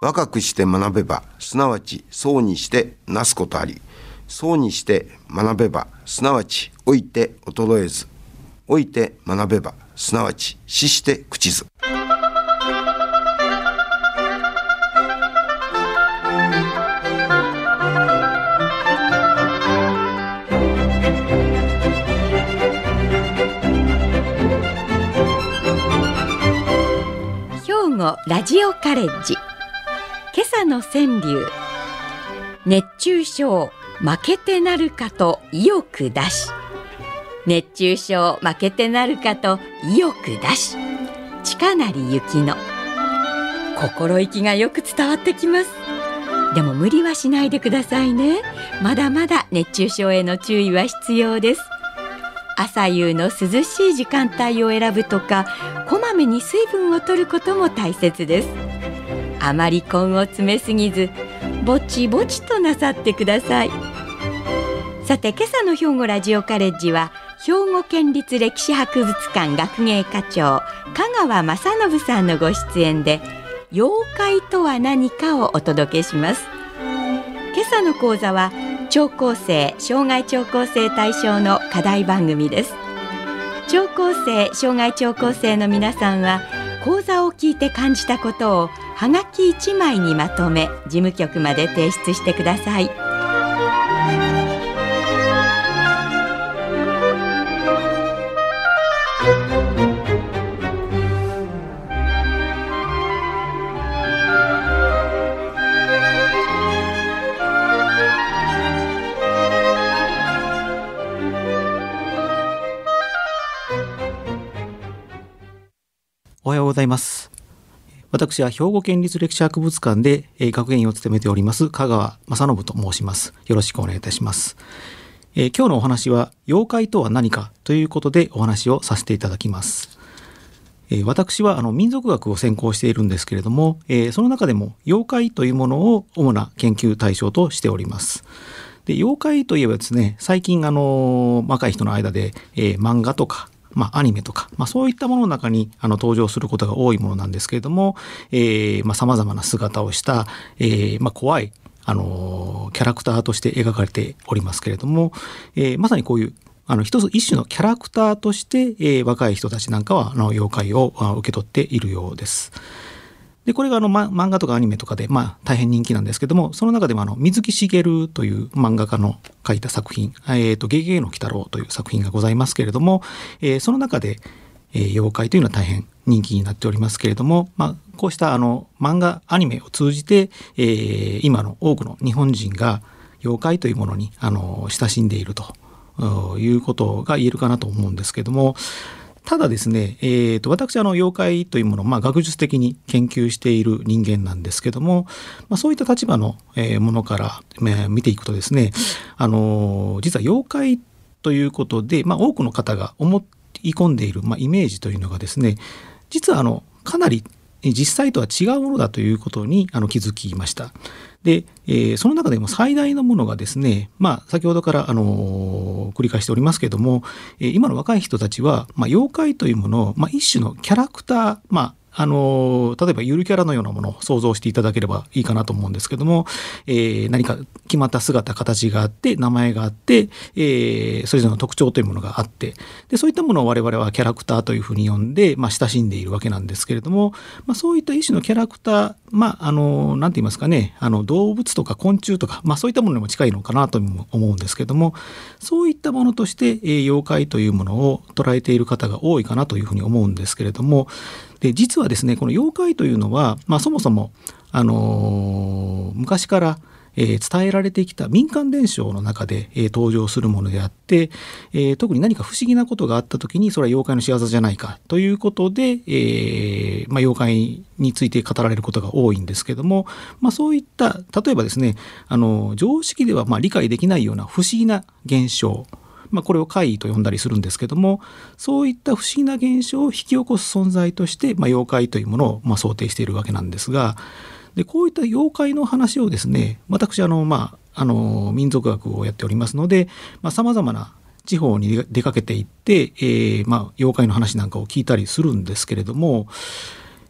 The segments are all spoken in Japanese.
若くして学べば、すなわち、そうにしてなすことあり。そうにして学べば、すなわち、老いて衰えず。老いて学べば、すなわち、死して口ず。兵庫ラジオカレッジ今朝の川柳。熱中症負けてなるかと意欲出し。熱中症負けてなるかと意欲出し。近成幸の。心意気がよく伝わってきます。でも無理はしないでくださいね。まだまだ熱中症への注意は必要です。朝夕の涼しい時間帯を選ぶとかこまめに水分を取ることも大切です。あまり根を詰めすぎずぼちぼちとなさってください。さて今朝の兵庫ラジオカレッジは兵庫県立歴史博物館学芸課長香川正信さんのご出演で妖怪とは何かをお届けします。今朝の講座は聴講生障害聴講生対象の課題番組です。聴講生障害聴講生の皆さんは講座を聞いて感じたことをはがき1枚にまとめ事務局まで提出してください。おはようございます。私は兵庫県立歴史博物館でえ学芸員を務めております香川正信と申します。よろしくお願いいたします。えー今日のお話は妖怪とは何かということでお話をさせていただきます。えー私はあの民族学を専攻しているんですけれども、えーその中でも妖怪というものを主な研究対象としております。で妖怪といえばですね最近あの若い人の間で、えー漫画とかまあ、アニメとか、まあ、そういったものの中にあの登場することが多いものなんですけれども、えーまあ、様々な姿をした、えーまあ、怖い、あのキャラクターとして描かれておりますけれども、えーまさにこういうあの一つ一種のキャラクターとして、えー若い人たちなんかはあの妖怪を受け取っているようです。でこれがあの、ま、漫画とかアニメとかで、まあ、大変人気なんですけどもその中でもあの水木しげるという漫画家の書いた作品「えー、とゲゲゲの鬼太郎」という作品がございますけれども、えーその中で、えー妖怪というのは大変人気になっておりますけれども、まあ、こうしたあの漫画アニメを通じて、えー今の多くの日本人が妖怪というものにあの親しんでいるということが言えるかなと思うんですけどもただですね、えー、と私あの妖怪というものを、まあ、学術的に研究している人間なんですけども、まあ、そういった立場の、えーものから、えー見ていくとですね、あのー実は妖怪ということで、まあ、多くの方が思い込んでいる、まあ、イメージというのがですね実はあのかなり実際とは違うものだということにあの気づきました。で、えーその中でも最大のものがですね、まあ、先ほどから、あのー繰り返しておりますけれども、えー今の若い人たちは、まあ、妖怪というものを、まあ、一種のキャラクター、まあ、あの例えばゆるキャラのようなものを想像していただければいいかなと思うんですけども、えー何か決まった姿形があって名前があって、えーそれぞれの特徴というものがあってでそういったものを我々はキャラクターというふうに呼んで、まあ、親しんでいるわけなんですけれども、まあ、そういった一種のキャラクターまああのなんて言いますかねあの動物とか昆虫とか、まあ、そういったものにも近いのかなとも思うんですけどもそういったものとして、えー妖怪というものを捉えている方が多いかなというふうに思うんですけれどもで実はですねこの妖怪というのは、まあ、そもそも、あのー昔から、えー伝えられてきた民間伝承の中で、えー登場するものであって、え特に何か不思議なことがあった時にそれは妖怪の仕業じゃないかということで、えまあ、妖怪について語られることが多いんですけども、まあ、そういった例えばですねあの常識ではま理解できないような不思議な現象まあ、これを怪異と呼んだりするんですけどもそういった不思議な現象を引き起こす存在として、まあ、妖怪というものをま想定しているわけなんですがでこういった妖怪の話をですね私あの、まあ、あの民族学をやっておりますのでさまざ、まな地方に出かけていって、えーま、妖怪の話なんかを聞いたりするんですけれども、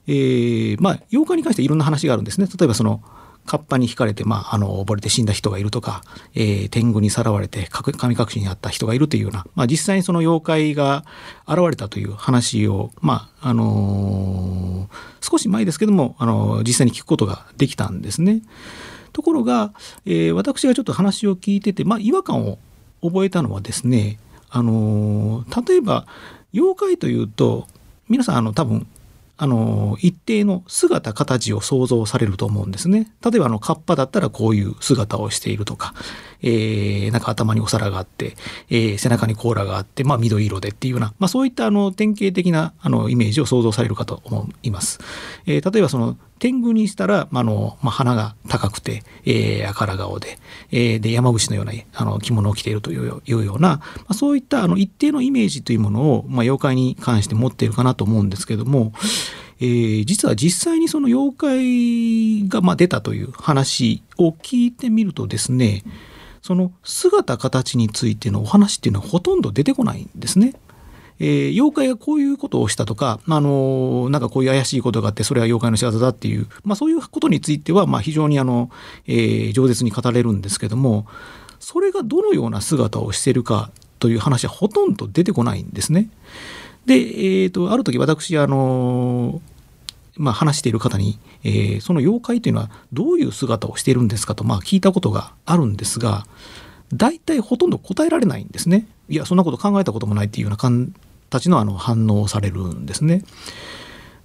えー、ま妖怪に関していろんな話があるんですね。例えばそのカッパに引かれて、まあ、あの溺れて死んだ人がいるとか、えー、天狗にさらわれて神隠しにあった人がいるというような、まあ、実際にその妖怪が現れたという話を、まああのー、少し前ですけども、あのー、実際に聞くことができたんですね。ところが、えー、私がちょっと話を聞いてて、まあ、違和感を覚えたのはですね、あの例えば妖怪というと皆さんあの多分あの一定の姿形を想像されると思うんですね。例えばあのカッパだったらこういう姿をしているとか、えー、なんか頭にお皿があって、えー、背中に甲羅があって、まあ、緑色でっていうような、まあ、そういったあの典型的なあのイメージを想像されるかと思います。えー、例えばその天狗にしたら、まあのまあ、鼻が高くて、えー、赤ら顔で,、えー、で山伏のようなあの着物を着ているといういうような、まあ、そういったあの一定のイメージというものを、まあ、妖怪に関して持っているかなと思うんですけども、えー、実は実際にその妖怪がまあ出たという話を聞いてみるとですねその姿形についてのお話っていうのはほとんど出てこないんですね。えー、妖怪がこういうことをしたとか、あのー、なんかこういう怪しいことがあってそれは妖怪の仕業だっていう、まあ、そういうことについては、まあ、非常にあの、えー、饒舌に語れるんですけどもそれがどのような姿をしているかという話はほとんど出てこないんですね。で、えーと、ある時私あのまあ、話している方に、えー、その妖怪というのはどういう姿をしているんですかと、まあ、聞いたことがあるんですが大体ほとんど答えられないんですね。いやそんなこと考えたこともないっていうような形のあの反応をされるんですね。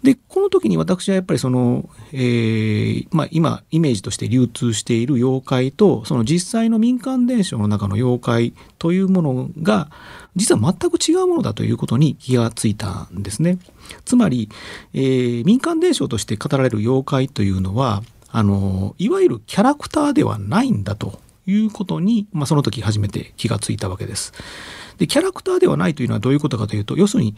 でこの時に私はやっぱりその、えーまあ、今イメージとして流通している妖怪とその実際の民間伝承の中の妖怪というものが実は全く違うものだということに気がついたんですね。つまり、えー、民間伝承として語られる妖怪というのはあのいわゆるキャラクターではないんだということに、まあ、その時初めて気がついたわけです。でキャラクターではないというのはどういうことかというと要するに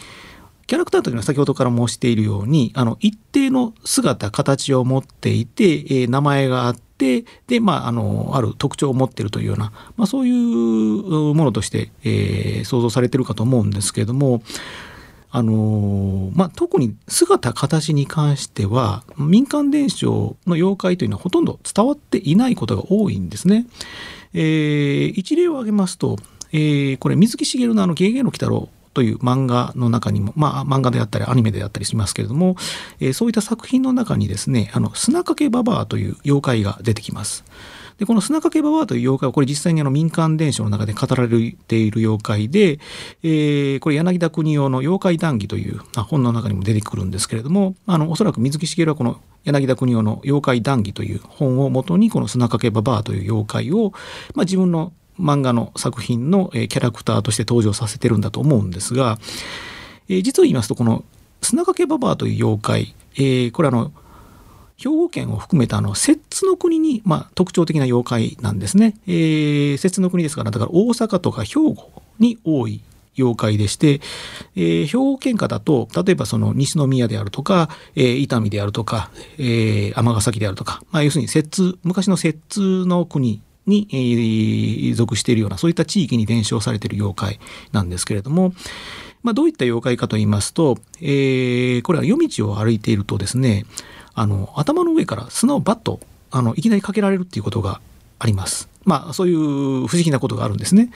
キャラクターというのは先ほどから申しているようにあの一定の姿形を持っていて、えー、名前があってで、まあ、あのある特徴を持っているというような、まあ、そういうものとして、えー、想像されてるかと思うんですけれども。あのまあ、特に姿形に関しては民間伝承の妖怪というのはほとんど伝わっていないことが多いんですね。えー、一例を挙げますと、えー、これ水木しげるのあの「ゲゲの鬼太郎」という漫画の中にも、まあ、漫画であったりアニメであったりしますけれども、えー、そういった作品の中にですねあの砂かけババアという妖怪が出てきます。でこの砂かけババアという妖怪はこれ実際にあの民間伝承の中で語られている妖怪で、えー、これ柳田国夫の「妖怪談義」という本の中にも出てくるんですけれどもあのおそらく水木しげるはこの柳田国夫の「妖怪談義」という本をもとにこの砂かけババアという妖怪を、まあ、自分の漫画の作品のキャラクターとして登場させてるんだと思うんですが、えー、実を言いますとこの砂掛けババアという妖怪、えー、これあの兵庫県を含めたあの摂津の国に、まあ、特徴的な妖怪なんですね。えー、摂津の国ですからだから大阪とか兵庫に多い妖怪でして、えー、兵庫県下だと例えばその西宮であるとか、えー、伊丹であるとか尼、えー、崎であるとか、まあ、要するに摂津昔の摂津の国に、えー、属しているようなそういった地域に伝承されている妖怪なんですけれども、まあ、どういった妖怪かと言いますと、えー、これは夜道を歩いているとですねあの頭の上から砂をバッとあのいきなりかけられるっていうことがあります。まあそういう不思議なことがあるんですね。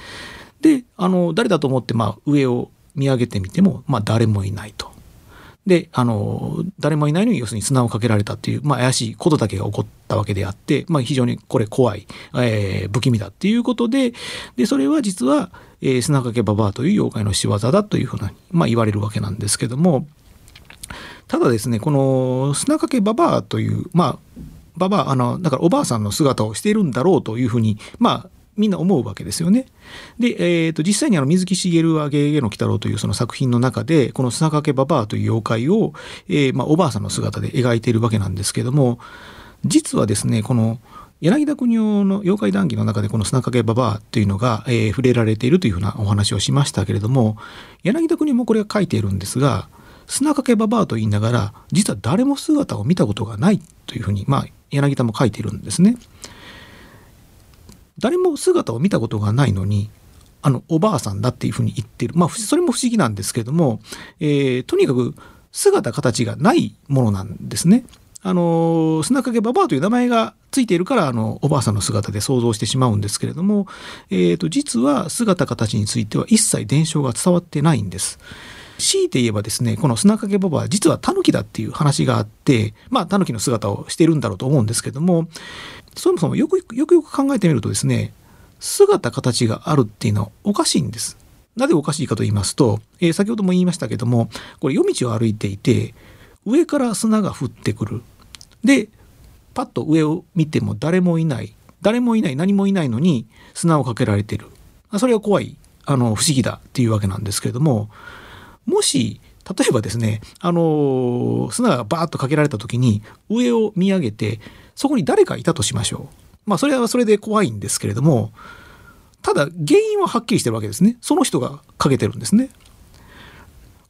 であの誰だと思って、まあ、上を見上げてみても、まあ、誰もいないと。であの誰もいないのに要するに砂をかけられたっていう、まあ、怪しいことだけが起こったわけであって、まあ、非常にこれ怖い、えー、不気味だっていうことででそれは実は、えー、砂かけババアという妖怪の仕業だというふうな、まあ、言われるわけなんですけどもただですねこの砂かけババアというまあババアあのだからおばあさんの姿をしているんだろうというふうにまあみんな思うわけですよね。で、えーと、実際にあの水木しげるは「ゲゲゲの鬼太郎」というその作品の中でこの砂かけババアという妖怪を、えー、まあ、おばあさんの姿で描いているわけなんですけども実はですねこの柳田国夫の妖怪談義の中でこの砂かけババアというのが、えー、触れられているというふうなお話をしましたけれども柳田国夫もこれが書いているんですが砂かけババアと言いながら実は誰も姿を見たことがないというふうに、まあ、柳田も書いているんですね。誰も姿を見たことがないのにあのおばあさんだっていうふうに言ってるまあそれも不思議なんですけども、えー、とにかく姿形がないものなんですね。あの砂掛ババアという名前がついているからあのおばあさんの姿で想像してしまうんですけれども、えーと、実は姿形については一切伝承が伝わってないんです。強いて言えばですねこの砂掛ババア実はタヌキだっていう話があってまあタヌキの姿をしているんだろうと思うんですけどもそもそもよくよくよく考えてみるとですね姿形があるっていうのはおかしいんです。なぜおかしいかと言いますと、えー、先ほども言いましたけどもこれ夜道を歩いていて上から砂が降ってくる。でパッと上を見ても誰もいない。誰もいない何もいないのに砂をかけられてる。それが怖いあの不思議だっていうわけなんですけれどももし例えばですねあの砂がバーッとかけられた時に上を見上げてそこに誰かいたとしましょう。まあそれはそれで怖いんですけれどもただ原因ははっきりしてるわけですね。その人がかけてるんですね。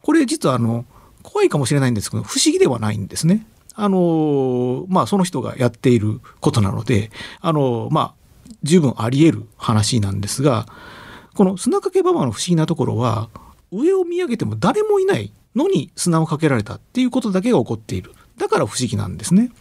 これ実はあの怖いかもしれないんですけど不思議ではないんですね。あのまあその人がやっていることなのであのまあ十分あり得る話なんですがこの砂かけババの不思議なところは上を見上げても誰もいないのに砂をかけられたっていうことだけが起こっている。だから不思議なんですね。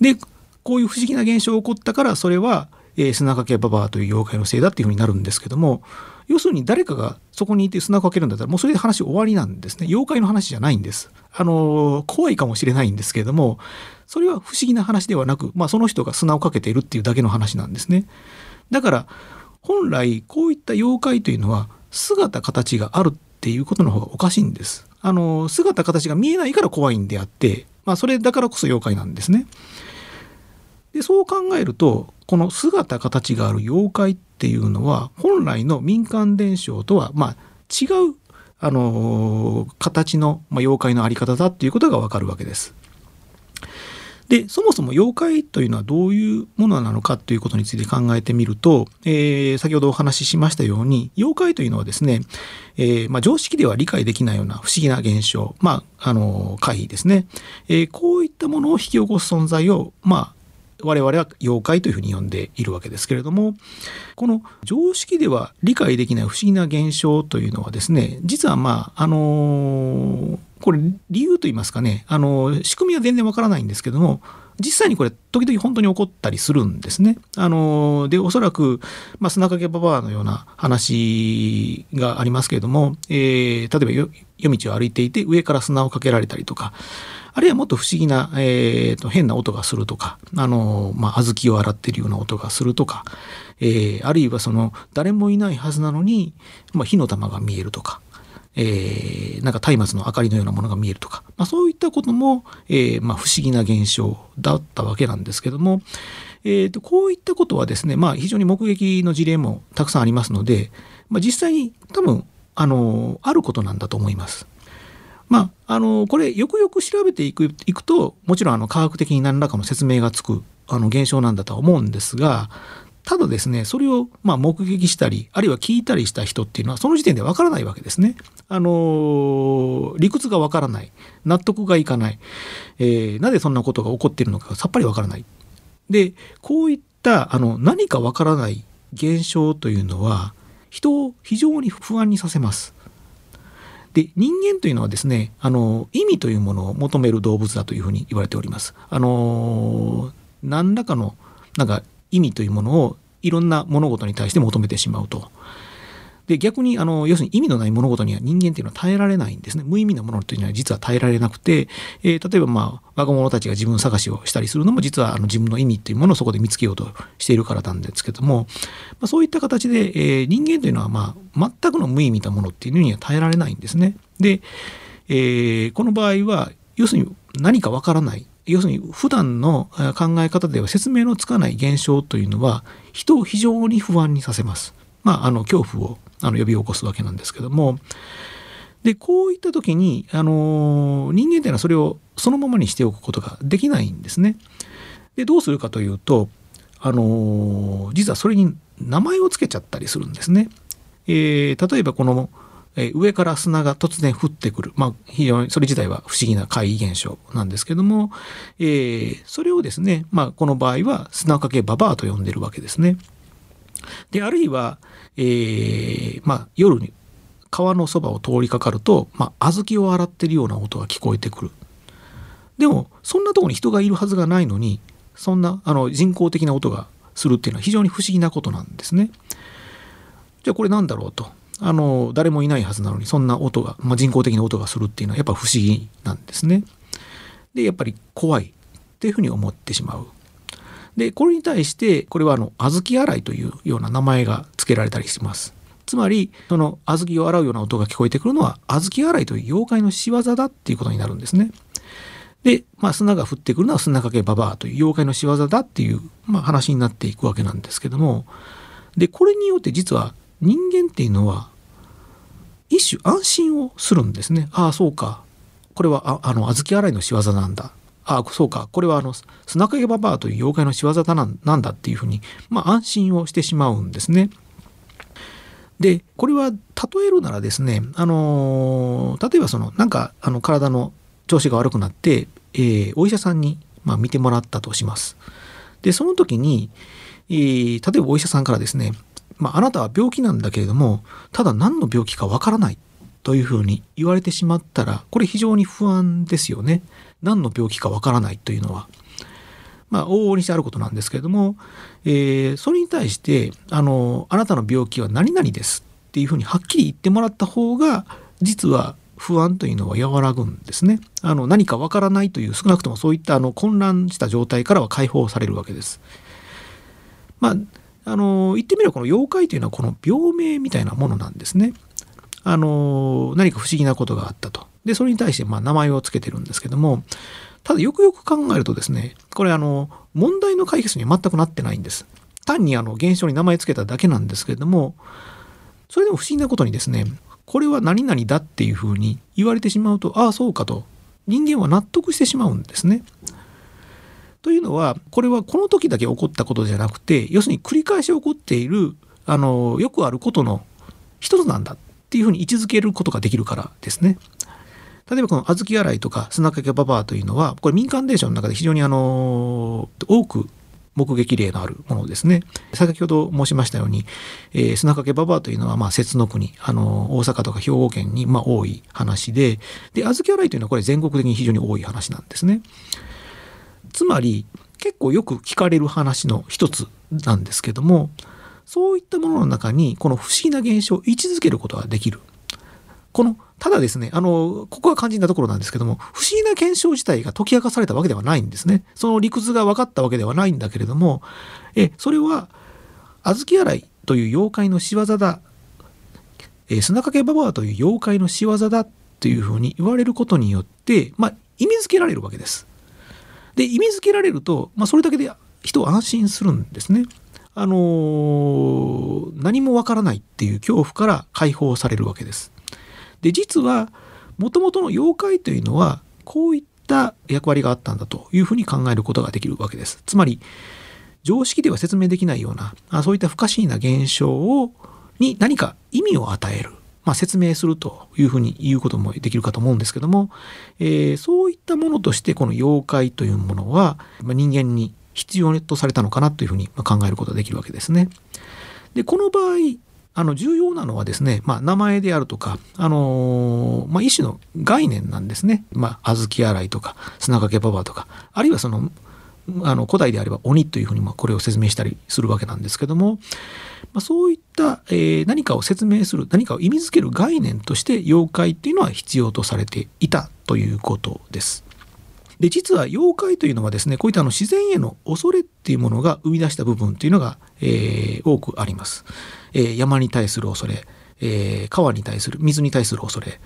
でこういう不思議な現象が起こったからそれは、えー、砂かけババアという妖怪のせいだっていうふうになるんですけども要するに誰かがそこにいて砂をかけるんだったらもうそれで話終わりなんですね。妖怪の話じゃないんです。あの怖いかもしれないんですけれどもそれは不思議な話ではなく、まあ、その人が砂をかけているっていうだけの話なんですね。だから本来こういった妖怪というのは姿形があるっていうことの方がおかしいんですあの姿形が見えないから怖いんであって、まあ、それだからこそ妖怪なんですねでそう考えるとこの姿形がある妖怪っていうのは本来の民間伝承とはまあ違うあの形の、まあ、妖怪の在り方だっていうことがわかるわけです。でそもそも妖怪というのはどういうものなのかということについて考えてみると、えー、先ほどお話ししましたように妖怪というのはですね、えー、まあ、常識では理解できないような不思議な現象まああの怪異ですね、えー、こういったものを引き起こす存在をまあ我々は妖怪というふうに呼んでいるわけですけれどもこの常識では理解できない不思議な現象というのはですね実はまああのこれ理由と言いますかねあの仕組みは全然わからないんですけども実際にこれ時々本当に起こったりするんですね。あのでおそらく、まあ、砂かけババアのような話がありますけれども、えー、例えば夜道を歩いていて上から砂をかけられたりとかあるいはもっと不思議な、えーと、変な音がするとか、あの、まあ、小豆を洗ってるような音がするとか、えー、あるいはその、誰もいないはずなのに、まあ、火の玉が見えるとか、えー、なんか松明の明かりのようなものが見えるとか、まあ、そういったことも、えーまあ、不思議な現象だったわけなんですけども、えーと、こういったことはですね、まあ、非常に目撃の事例もたくさんありますので、まあ、実際に多分あのあることなんだと思います。まあ、あのこれよくよく調べていくいくともちろんあの科学的に何らかの説明がつくあの現象なんだとは思うんですがただですねそれをまあ目撃したりあるいは聞いたりした人っていうのはその時点でわからないわけですね。あの理屈がわからない納得がいかない、えー、なぜそんなことが起こっているのかさっぱりわからない。でこういったあの何かわからない現象というのは人を非常に不安にさせます。で人間というのはですねあの意味というものを求める動物だというふうに言われております。あの何らかのなんか意味というものをいろんな物事に対して求めてしまうと。で逆にあの要するに意味のない物事には人間っていうのは耐えられないんですね無意味なものというのは実は耐えられなくて、えー、例えばまあ若者たちが自分探しをしたりするのも実はあの自分の意味っていうものをそこで見つけようとしているからなんですけども、まあ、そういった形で、えー、人間というのはまあ全くの無意味なものっていうのには耐えられないんですね。で、えー、この場合は要するに何かわからない要するに普段の考え方では説明のつかない現象というのは人を非常に不安にさせます。まあ、あの恐怖をあの呼び起こすわけなんですけどもでこういった時に、あの人間っていうのはそれをそのままにしておくことができないんですね。でどうするかというと、あの実はそれに名前を付けちゃったりするんですね。えー、例えばこの、え、上から砂が突然降ってくる、まあ、非常にそれ自体は不思議な怪異現象なんですけども、えー、それをですね、まあ、この場合は砂かけババアと呼んでるわけですね。であるいは、えー、まあ、夜に川のそばを通りかかると、まあ、小豆を洗ってるような音が聞こえてくるでもそんなとこに人がいるはずがないのにそんなあの人工的な音がするっていうのは非常に不思議なことなんですね。じゃあこれなんだろうとあの誰もいないはずなのにそんな音が、まあ、人工的な音がするっていうのはやっぱ不思議なんですね。でやっぱり怖いっていうふうに思ってしまう。でこれに対してこれはあの小豆洗いというような名前が付けられたりします。つまりその小豆を洗うような音が聞こえてくるのは小豆洗いという妖怪の仕業だっていうことになるんですね。で、まあ、砂が降ってくるのは砂かけババアという妖怪の仕業だっていう、まあ、話になっていくわけなんですけどもでこれによって実は人間っていうのは一種安心をするんですね。ああそうかこれはああの小豆洗いの仕業なんだ。ああそうかこれはあの砂かけババアという妖怪の仕業だなんだっていうふうに、まあ、安心をしてしまうんですね。でこれは例えるならですね、あの、例えばそのなんかあの体の調子が悪くなって、えー、お医者さんに、まあ、見てもらったとします。でその時に、えー、例えばお医者さんからですね、まあ、あなたは病気なんだけれどもただ何の病気かわからないというふうに言われてしまったらこれ非常に不安ですよね。何の病気かわからないというのは。まあ、往々にしてあることなんですけれども、えー、それに対してあの「あなたの病気は何々です」っていうふうにはっきり言ってもらった方が実は不安というのは和らぐんですね。あの何かわからないという少なくともそういったあの混乱した状態からは解放されるわけです。まああの言ってみればこの妖怪というのはこの病名みたいなものなんですね。あの何か不思議なことがあったと。でそれに対してまあ名前を付けてるんですけどもただよくよく考えるとですね、これあの、問題の解決に全くなってないんです。単にあの、現象に名前付けただけなんですけれども、それでも不思議なことにですね、これは何々だっていうふうに言われてしまうと、ああ、そうかと、人間は納得してしまうんですね。というのは、これはこの時だけ起こったことじゃなくて、要するに繰り返し起こっている、あの、よくあることの一つなんだっていうふうに位置づけることができるからですね。例えばこの小豆洗いとか砂かけババアというのは、これ民間伝承の中で非常にあの、多く目撃例のあるものですね。先ほど申しましたように、えー、砂かけババアというのは、まあ、節の国、あの、大阪とか兵庫県に、まあ、多い話で、で、小豆洗いというのはこれ全国的に非常に多い話なんですね。つまり、結構よく聞かれる話の一つなんですけども、そういったものの中に、この不思議な現象を位置づけることができる。このただですね、あの、ここが肝心なところなんですけども、不思議な現象自体が解き明かされたわけではないんですね。その理屈が分かったわけではないんだけれども、え、それは、小豆洗いという妖怪の仕業だ、え砂かけババアという妖怪の仕業だというふうに言われることによって、まあ、意味付けられるわけです。で、意味付けられると、まあ、それだけで人は安心するんですね。あのー、何もわからないっていう恐怖から解放されるわけです。で実はもともとの妖怪というのはこういった役割があったんだというふうに考えることができるわけです。つまり常識では説明できないようなあそういった不可思議な現象をに何か意味を与える、まあ、説明するというふうに言うこともできるかと思うんですけども、えー、そういったものとしてこの妖怪というものは、まあ、人間に必要とされたのかなというふうに考えることができるわけですね。でこの場合あの重要なのはですね、まあ、名前であるとか、あのー、まあ、一種の概念なんですね。まあ、小豆洗いとか砂かけババとかあるいはそのあの古代であれば鬼というふうにこれを説明したりするわけなんですけども、まあ、そういった、えー、何かを説明する何かを意味づける概念として妖怪っていうのは必要とされていたということです。で実は妖怪というのはですねこういったあの自然への恐れっていうものが生み出した部分というのが、えー、多くあります。えー、山に対する恐れ、えー、川に対する水に対する恐れ、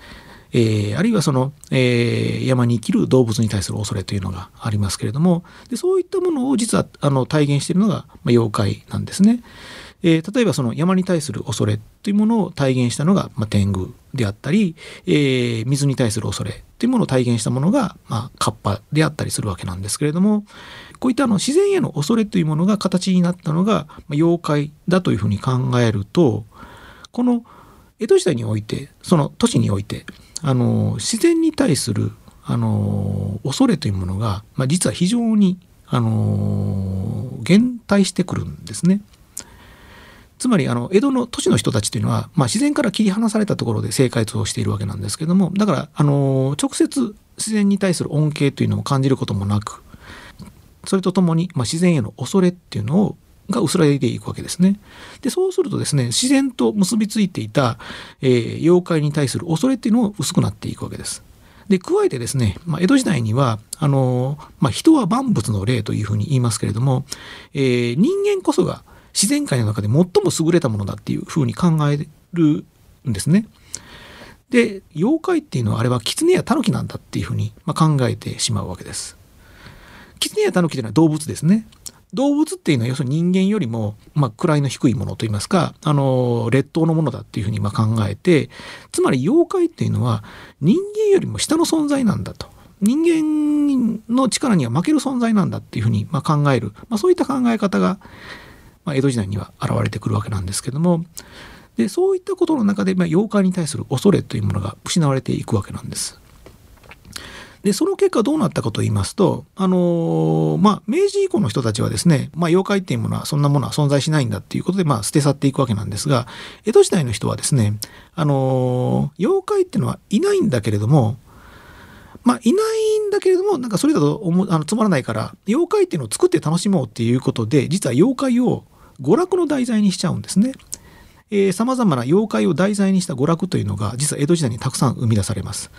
えー、あるいはその、えー、山に生きる動物に対する恐れというのがありますけれどもでそういったものを実はあの体現しているのが、まあ、妖怪なんですね。えー、例えばその山に対する恐れというものを体現したのが、まあ、天狗であったり、えー、水に対する恐れというものを体現したものが、まあ、カッパであったりするわけなんですけれどもこういったあの自然への恐れというものが形になったのが、まあ、妖怪だというふうに考えるとこの江戸時代においてその都市においてあの自然に対するあの恐れというものが、まあ、実は非常にあの減退してくるんですね。つまりあの江戸の都市の人たちというのは、まあ、自然から切り離されたところで生活をしているわけなんですけどもだからあの直接自然に対する恩恵というのを感じることもなくそれとともに、まあ、自然への恐れっていうのをが薄らいでいくわけですね。でそうするとですね自然と結びついていた、えー、妖怪に対する恐れっていうのも薄くなっていくわけです。で加えてですね、まあ、江戸時代にはあの、まあ、人は万物の霊というふうに言いますけれども、えー、人間こそが自然界の中で最も優れたものだっていうふうに考えるんですね。で妖怪っていうのはあれは狐や狸なんだっていうふうに、ま、考えてしまうわけです。狐や狸というのは動物ですね。動物っていうのは要するに人間よりも、まあ、位の低いものといいますか、あの、劣等のものだっていうふうにま考えて、つまり妖怪っていうのは人間よりも下の存在なんだと。人間の力には負ける存在なんだっていうふうにま考える、まあ、そういった考え方が、まあ、江戸時代には現れてくるわけなんですけども、でそういったことの中で、まあ、妖怪に対する恐れというものが失われていくわけなんです。でその結果どうなったかと言いますと、あのー、まあ、明治以降の人たちはですね、まあ、妖怪っていうものはそんなものは存在しないんだっていうことで、まあ、捨て去っていくわけなんですが江戸時代の人はですね、あのー、妖怪っていうのはいないんだけれどもまあ、いないんだけれどもなんかそれだとあのつまらないから妖怪っていうのを作って楽しもうっていうことで実は妖怪を娯楽の題材にしちゃうんですね。さまざまな妖怪を題材にした娯楽というのが実は江戸時代にたくさん生み出されます。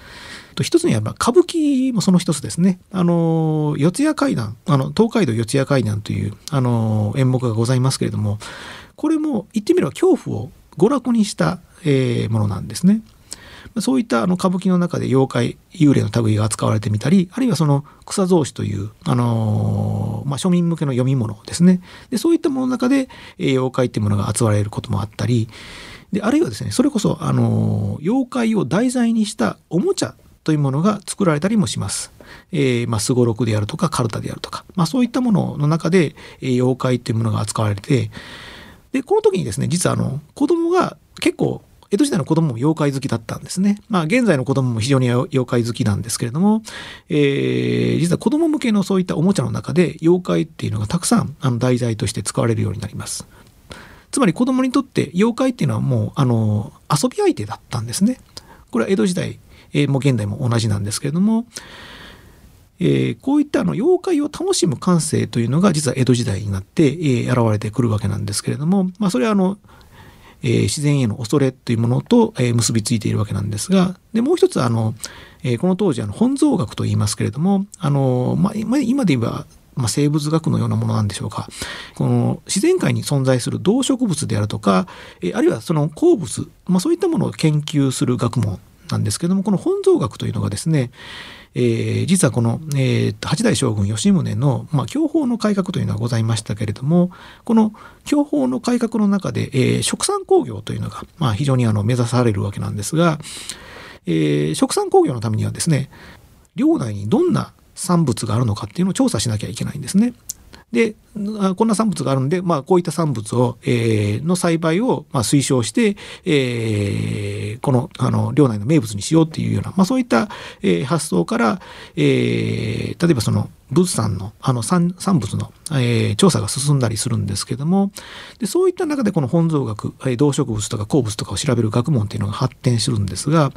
と一つには歌舞伎もその一つですね。あの四谷怪談あの東海道四谷怪談というあの演目がございますけれどもこれも言ってみれば恐怖を娯楽にした、えー、ものなんですね。そういったあの歌舞伎の中で妖怪幽霊の類が扱われてみたりあるいはその草草子という、あのー、まあ、庶民向けの読み物ですねでそういったものの中で、え、妖怪っていうものが扱われることもあったりであるいはですねそれこそ、あのー、妖怪を題材にしたおもちゃというものが作られたりもします。えー、まあ、すごろくであるとか、カルタであるとか、まあ、そういったものの中で、えー、妖怪というものが扱われて、で、この時にですね、実はあの、子供が結構江戸時代の子供も妖怪好きだったんですね。まあ現在の子供も非常に妖怪好きなんですけれども、えー、実は子供向けのそういったおもちゃの中で妖怪っていうのがたくさんあの題材として使われるようになります。つまり子供にとって妖怪っていうのはもうあの遊び相手だったんですね。これは江戸時代、えー、も現代も同じなんですけれども、えー、こういったあの妖怪を楽しむ感性というのが実は江戸時代になって、えー、現れてくるわけなんですけれども、まあ、それはあのえー、自然への恐れというものと、えー、結びついているわけなんですがでもう一つあの、えー、この当時あの本草学と言いますけれどもあの、まあ、今で言えばま、生物学のようなものなんでしょうか。この自然界に存在する動植物であるとか、えあるいはその鉱物、ま、そういったものを研究する学問なんですけどもこの本草学というのがですね、えー、実はこの、えー、八代将軍吉宗の、まあ、享保の改革というのはございましたけれどもこの享保の改革の中で、えー、食産工業というのが、まあ、非常にあの目指されるわけなんですが、えー、食産工業のためにはですね領内にどんな産物があるのかっていうのを調査しなきゃいけないんですね。でこんな産物があるんで、まあ、こういった産物を、えー、の栽培を、まあ、推奨して、えー、このあの領内の名物にしようっていうような、まあ、そういった、えー、発想から、えー、例えばその物産のあの産産物の、えー、調査が進んだりするんですけどもでそういった中でこの本草学、えー、動植物とか鉱物とかを調べる学問っていうのが発展するんですが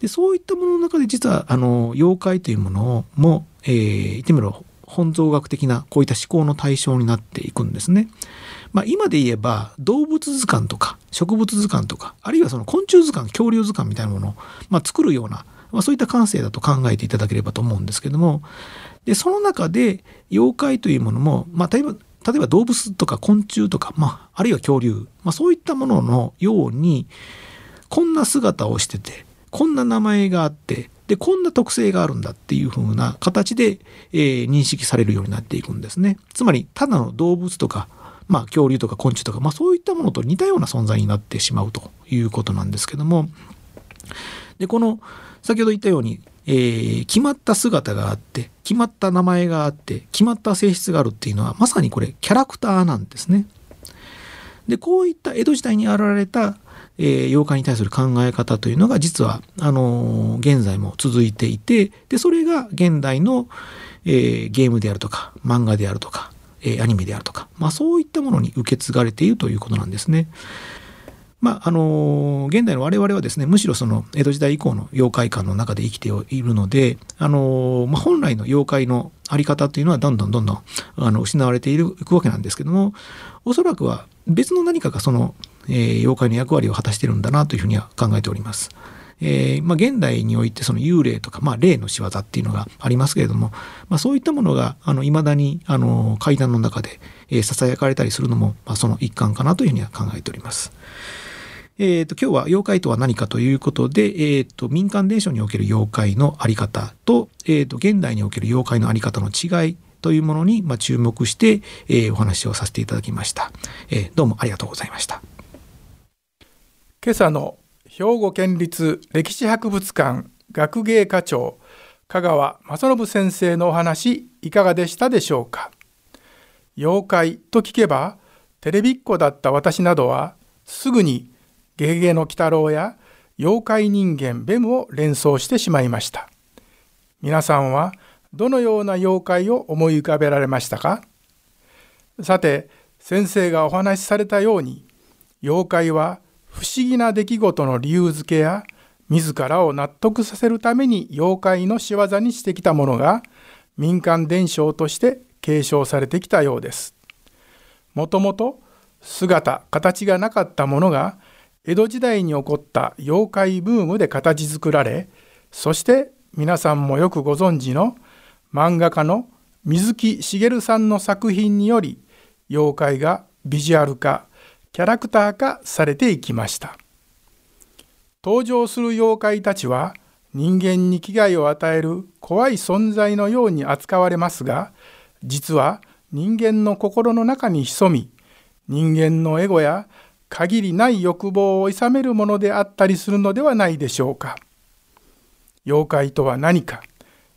でそういったものの中で実はあの妖怪というものも、えー、言ってみれば本草学的なこういった思考の対象になっていくんですね。まあ、今で言えば動物図鑑とか植物図鑑とかあるいはその昆虫図鑑恐竜図鑑みたいなものを、ま、作るような、まあ、そういった感性だと考えていただければと思うんですけどもでその中で妖怪というものも、まあ、例えば例えば動物とか昆虫とか、まあ、あるいは恐竜、まあ、そういったもののようにこんな姿をしててこんな名前があってでこんな特性があるんだっていう風な形で、えー、認識されるようになっていくんですね。つまりただの動物とかまあ、恐竜とか昆虫とか、まあ、そういったものと似たような存在になってしまうということなんですけどもでこの先ほど言ったように、えー、決まった姿があって決まった名前があって決まった性質があるっていうのはまさにこれキャラクターなんですね。でこういった江戸時代に現れたえー、妖怪に対する考え方というのが実はあのー、現在も続いていてでそれが現代の、えー、ゲームであるとか漫画であるとかえー、アニメであるとか、まあ、そういったものに受け継がれているということなんですね。まああの現代の我々はですねむしろその江戸時代以降の妖怪観の中で生きているので、あのまあ、本来の妖怪の在り方っていうのはどんどんどんどんあの失われていくわけなんですけどもおそらくは別の何かがその、えー、妖怪の役割を果たしてるんだなというふうには考えております。えーまあ、現代においてその幽霊とか、まあ、霊の仕業っていうのがありますけれども、まあ、そういったものがいまだにあの階段の中で、え、ささやかれたりするのも、まあ、その一環かなというふうには考えております。えーと、今日は妖怪とは何かということで、えーと、民間伝承における妖怪の在り方と,、えーと、現代における妖怪の在り方の違いというものに、まあ、注目して、えー、お話をさせていただきました、えー、どうもありがとうございました今朝の兵庫県立歴史博物館学芸課長香川正信先生のお話いかがでしたでしょうか？妖怪と聞けばテレビっ子だった私などはすぐにゲゲゲの鬼太郎や妖怪人間ベムを連想してしまいました。皆さんはどのような妖怪を思い浮かべられましたか？さて、先生がお話しされたように、妖怪は不思議な出来事の理由付けや自らを納得させるために妖怪の仕業にしてきたものが民間伝承として継承されてきたようです。もともと姿形がなかったものが江戸時代に起こった妖怪ブームで形作られそして皆さんもよくご存知の漫画家の水木しげるさんの作品により妖怪がビジュアル化キャラクター化されていきました登場する妖怪たちは人間に危害を与える怖い存在のように扱われますが実は人間の心の中に潜み人間のエゴや限りない欲望をいさめるものであったりするのではないでしょうか。妖怪とは何か、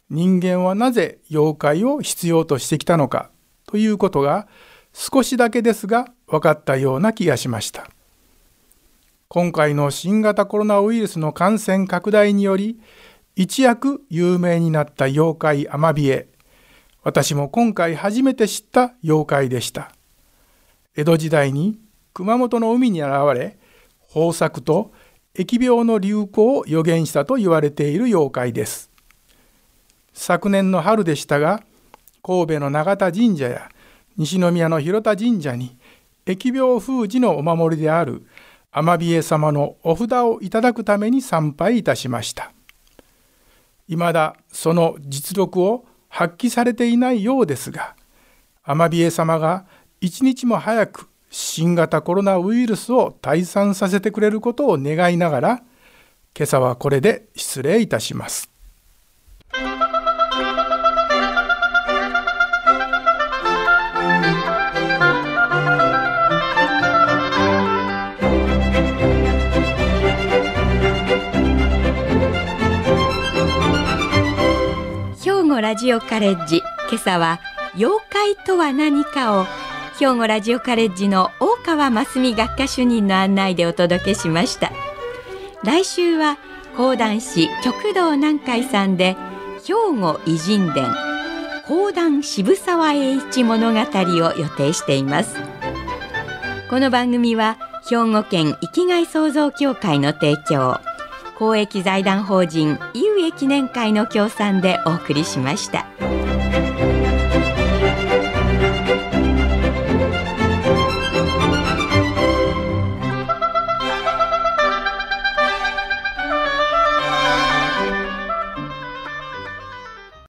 人間はなぜ妖怪を必要としてきたのかということが少しだけですが分かったような気がしました。今回の新型コロナウイルスの感染拡大により一躍有名になった妖怪アマビエ。私も今回初めて知った妖怪でした。江戸時代に熊本の海に現れ豊作と疫病の流行を予言したと言われている妖怪です昨年の春でしたが神戸の永田神社や西宮の広田神社に疫病封じのお守りであるアマビエ様のお札をいただくために参拝いたしましたいまだその実力を発揮されていないようですがアマビエ様が一日も早く新型コロナウイルスを退散させてくれることを願いながら今朝はこれで失礼いたします。庫ラジオカレッジ。今朝は妖怪とは何かを兵庫ラジオカレッジの大川真澄学科主任の案内でお届けしました。来週は講談師極道南海さんで兵庫偉人伝講談渋沢栄一物語を予定しています。この番組は兵庫県生きがい創造協会の提供。公益財団法人井上記念会の協賛でお送りしました。